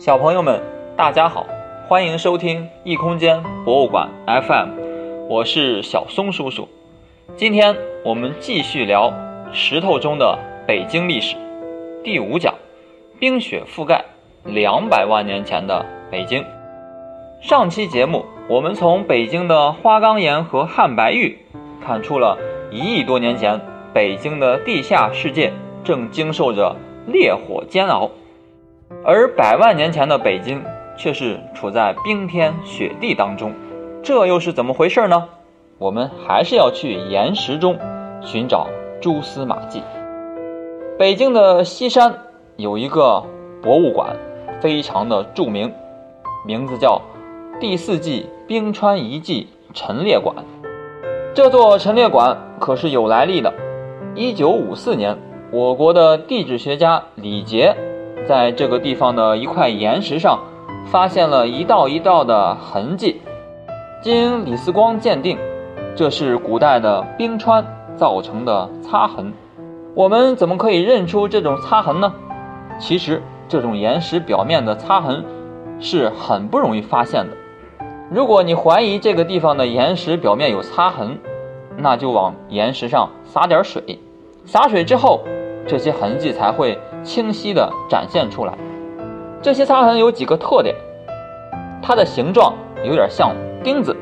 小朋友们，大家好，欢迎收听异空间博物馆 FM，我是小松叔叔。今天我们继续聊石头中的北京历史，第五讲：冰雪覆盖两百万年前的北京。上期节目我们从北京的花岗岩和汉白玉看出了一亿多年前北京的地下世界正经受着烈火煎熬。而百万年前的北京却是处在冰天雪地当中，这又是怎么回事呢？我们还是要去岩石中寻找蛛丝马迹。北京的西山有一个博物馆，非常的著名，名字叫第四纪冰川遗迹陈列馆。这座陈列馆可是有来历的。一九五四年，我国的地质学家李杰。在这个地方的一块岩石上，发现了一道一道的痕迹。经李四光鉴定，这是古代的冰川造成的擦痕。我们怎么可以认出这种擦痕呢？其实，这种岩石表面的擦痕是很不容易发现的。如果你怀疑这个地方的岩石表面有擦痕，那就往岩石上撒点水。洒水之后，这些痕迹才会。清晰地展现出来。这些擦痕有几个特点：它的形状有点像钉子，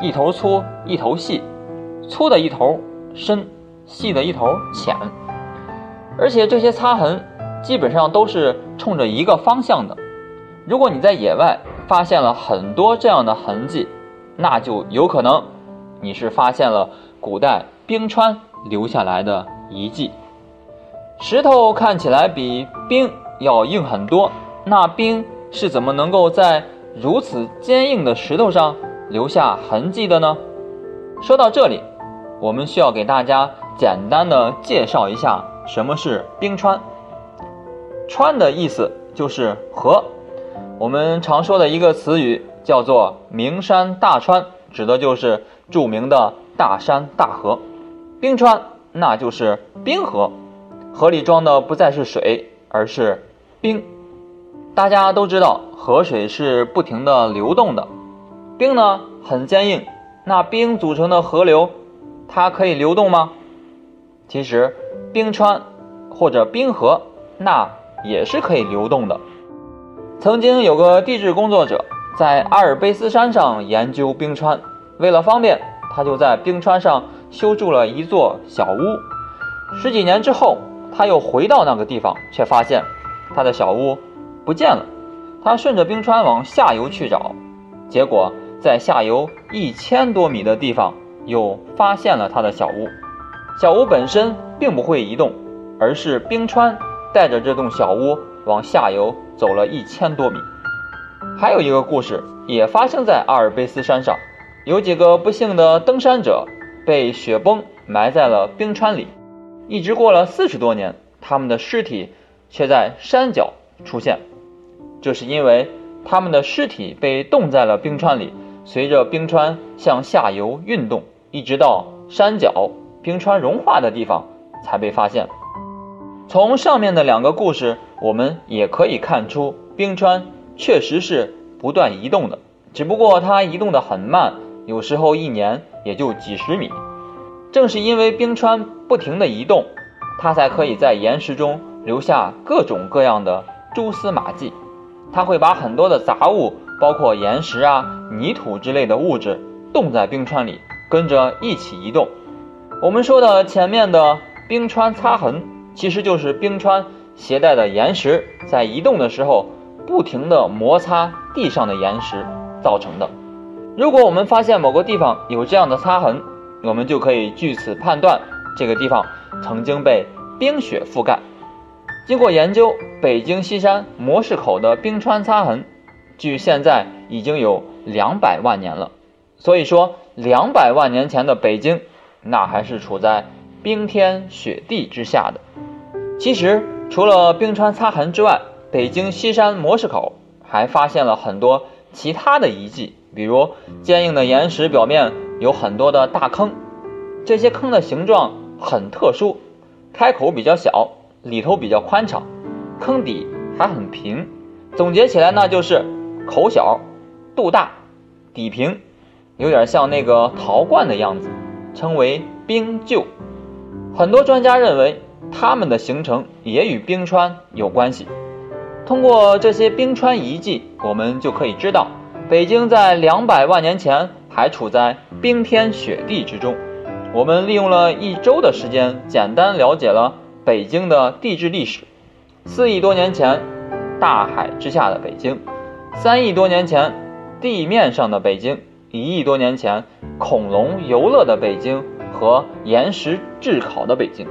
一头粗一头细，粗的一头深，细的一头浅。而且这些擦痕基本上都是冲着一个方向的。如果你在野外发现了很多这样的痕迹，那就有可能你是发现了古代冰川留下来的遗迹。石头看起来比冰要硬很多，那冰是怎么能够在如此坚硬的石头上留下痕迹的呢？说到这里，我们需要给大家简单的介绍一下什么是冰川。川的意思就是河，我们常说的一个词语叫做名山大川，指的就是著名的大山大河。冰川那就是冰河。河里装的不再是水，而是冰。大家都知道，河水是不停的流动的，冰呢很坚硬。那冰组成的河流，它可以流动吗？其实，冰川或者冰河那也是可以流动的。曾经有个地质工作者在阿尔卑斯山上研究冰川，为了方便，他就在冰川上修筑了一座小屋。十几年之后。他又回到那个地方，却发现他的小屋不见了。他顺着冰川往下游去找，结果在下游一千多米的地方又发现了他的小屋。小屋本身并不会移动，而是冰川带着这栋小屋往下游走了一千多米。还有一个故事也发生在阿尔卑斯山上，有几个不幸的登山者被雪崩埋在了冰川里。一直过了四十多年，他们的尸体却在山脚出现。这是因为他们的尸体被冻在了冰川里，随着冰川向下游运动，一直到山脚冰川融化的地方才被发现。从上面的两个故事，我们也可以看出，冰川确实是不断移动的，只不过它移动的很慢，有时候一年也就几十米。正是因为冰川不停地移动，它才可以在岩石中留下各种各样的蛛丝马迹。它会把很多的杂物，包括岩石啊、泥土之类的物质，冻在冰川里，跟着一起移动。我们说的前面的冰川擦痕，其实就是冰川携带的岩石在移动的时候不停地摩擦地上的岩石造成的。如果我们发现某个地方有这样的擦痕，我们就可以据此判断，这个地方曾经被冰雪覆盖。经过研究，北京西山模式口的冰川擦痕，距现在已经有两百万年了。所以说，两百万年前的北京，那还是处在冰天雪地之下的。其实，除了冰川擦痕之外，北京西山模式口还发现了很多其他的遗迹，比如坚硬的岩石表面。有很多的大坑，这些坑的形状很特殊，开口比较小，里头比较宽敞，坑底还很平，总结起来呢，就是口小、肚大、底平，有点像那个陶罐的样子，称为冰臼。很多专家认为，它们的形成也与冰川有关系。通过这些冰川遗迹，我们就可以知道，北京在两百万年前还处在冰天雪地之中。我们利用了一周的时间，简单了解了北京的地质历史。四亿多年前，大海之下的北京；三亿多年前，地面上的北京；一亿多年前，恐龙游乐的北京和岩石炙烤的北京。